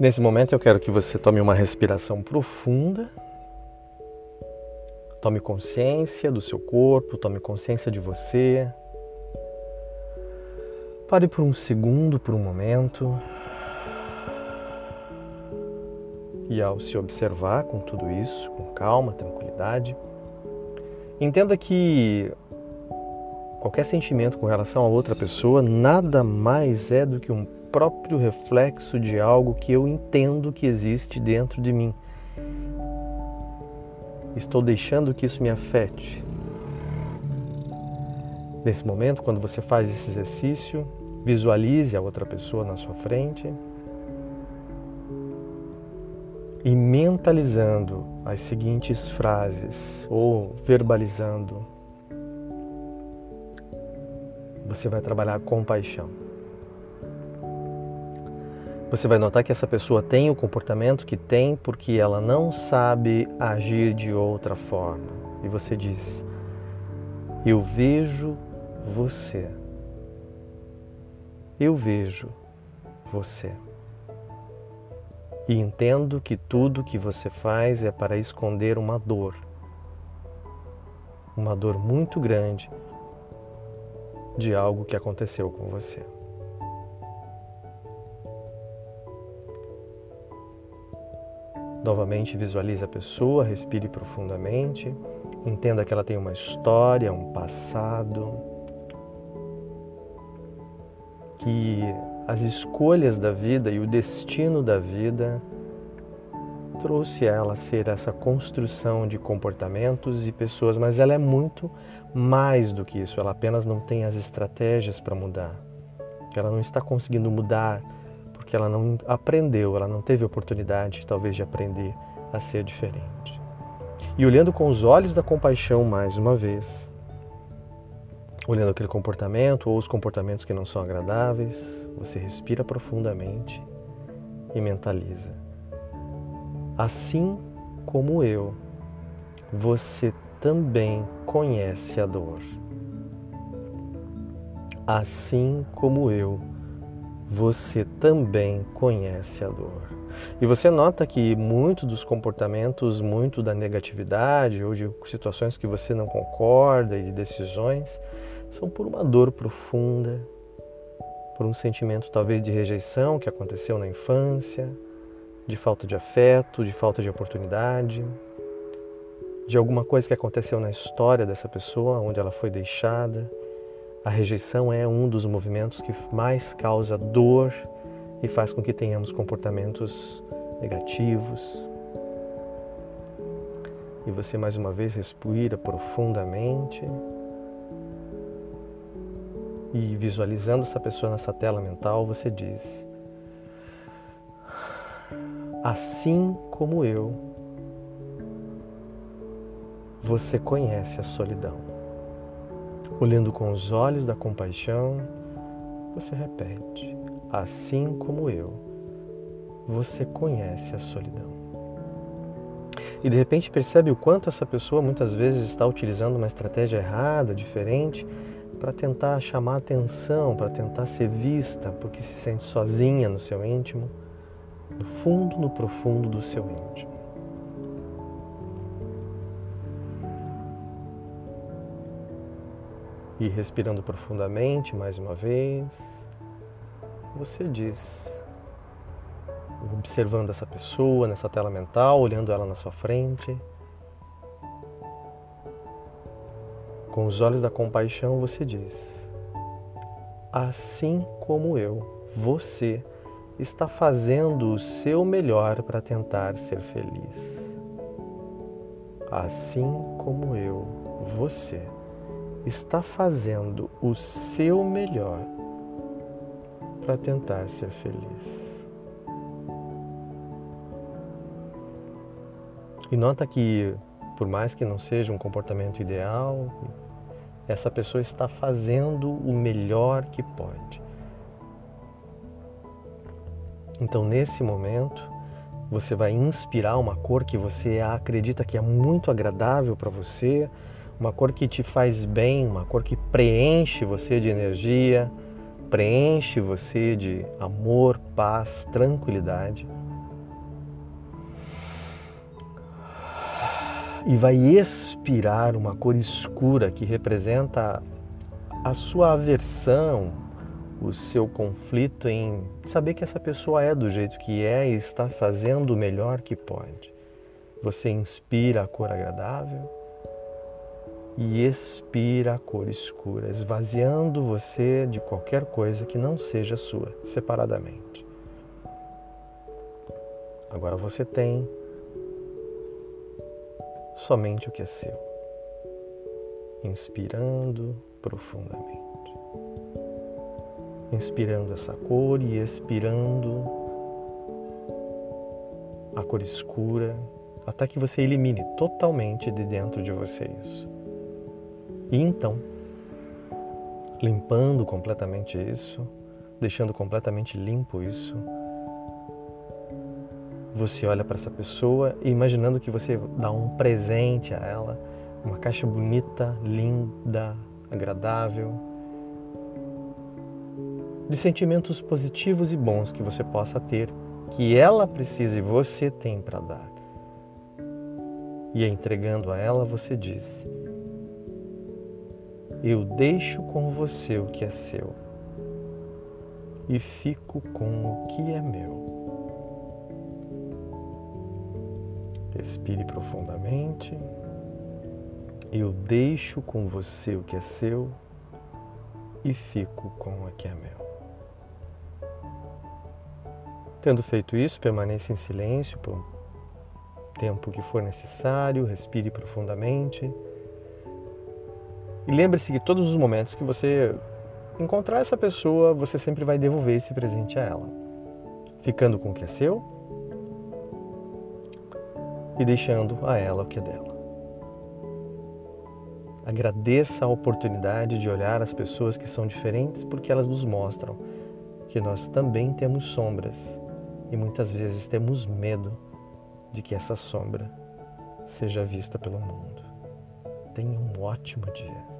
Nesse momento eu quero que você tome uma respiração profunda. Tome consciência do seu corpo, tome consciência de você. Pare por um segundo, por um momento. E ao se observar com tudo isso, com calma, tranquilidade, entenda que qualquer sentimento com relação a outra pessoa nada mais é do que um próprio reflexo de algo que eu entendo que existe dentro de mim. Estou deixando que isso me afete. Nesse momento, quando você faz esse exercício, visualize a outra pessoa na sua frente e mentalizando as seguintes frases ou verbalizando, você vai trabalhar compaixão. Você vai notar que essa pessoa tem o comportamento que tem porque ela não sabe agir de outra forma. E você diz: Eu vejo você. Eu vejo você e entendo que tudo que você faz é para esconder uma dor, uma dor muito grande de algo que aconteceu com você. Novamente visualize a pessoa, respire profundamente, entenda que ela tem uma história, um passado, que as escolhas da vida e o destino da vida trouxe ela a ser essa construção de comportamentos e pessoas, mas ela é muito mais do que isso. Ela apenas não tem as estratégias para mudar. Ela não está conseguindo mudar porque ela não aprendeu, ela não teve oportunidade, talvez, de aprender a ser diferente. E olhando com os olhos da compaixão mais uma vez, olhando aquele comportamento ou os comportamentos que não são agradáveis, você respira profundamente e mentaliza. Assim como eu, você também conhece a dor. Assim como eu, você também conhece a dor. E você nota que muito dos comportamentos, muito da negatividade ou de situações que você não concorda e de decisões, são por uma dor profunda, por um sentimento talvez de rejeição que aconteceu na infância, de falta de afeto, de falta de oportunidade, de alguma coisa que aconteceu na história dessa pessoa, onde ela foi deixada. A rejeição é um dos movimentos que mais causa dor e faz com que tenhamos comportamentos negativos. E você mais uma vez respira profundamente e visualizando essa pessoa nessa tela mental, você diz: Assim como eu, você conhece a solidão. Olhando com os olhos da compaixão, você repete: Assim como eu, você conhece a solidão. E de repente percebe o quanto essa pessoa muitas vezes está utilizando uma estratégia errada, diferente, para tentar chamar atenção, para tentar ser vista, porque se sente sozinha no seu íntimo, no fundo, no profundo do seu íntimo. E respirando profundamente mais uma vez, você diz, observando essa pessoa nessa tela mental, olhando ela na sua frente, Com os olhos da compaixão, você diz: Assim como eu, você está fazendo o seu melhor para tentar ser feliz. Assim como eu, você está fazendo o seu melhor para tentar ser feliz. E nota que por mais que não seja um comportamento ideal, essa pessoa está fazendo o melhor que pode. Então, nesse momento, você vai inspirar uma cor que você acredita que é muito agradável para você, uma cor que te faz bem, uma cor que preenche você de energia, preenche você de amor, paz, tranquilidade. E vai expirar uma cor escura que representa a sua aversão, o seu conflito em saber que essa pessoa é do jeito que é e está fazendo o melhor que pode. Você inspira a cor agradável e expira a cor escura, esvaziando você de qualquer coisa que não seja sua, separadamente. Agora você tem somente o que é seu, inspirando profundamente inspirando essa cor e expirando a cor escura, até que você elimine totalmente de dentro de você isso. E então, limpando completamente isso, deixando completamente limpo isso, você olha para essa pessoa e imaginando que você dá um presente a ela, uma caixa bonita, linda, agradável, de sentimentos positivos e bons que você possa ter, que ela precisa e você tem para dar. E entregando a ela, você diz: Eu deixo com você o que é seu e fico com o que é meu. Respire profundamente. Eu deixo com você o que é seu e fico com o que é meu. Tendo feito isso, permaneça em silêncio por tempo que for necessário, respire profundamente. E lembre-se que todos os momentos que você encontrar essa pessoa, você sempre vai devolver esse presente a ela, ficando com o que é seu e deixando a ela o que é dela. Agradeça a oportunidade de olhar as pessoas que são diferentes porque elas nos mostram que nós também temos sombras e muitas vezes temos medo de que essa sombra seja vista pelo mundo. Tenha um ótimo dia.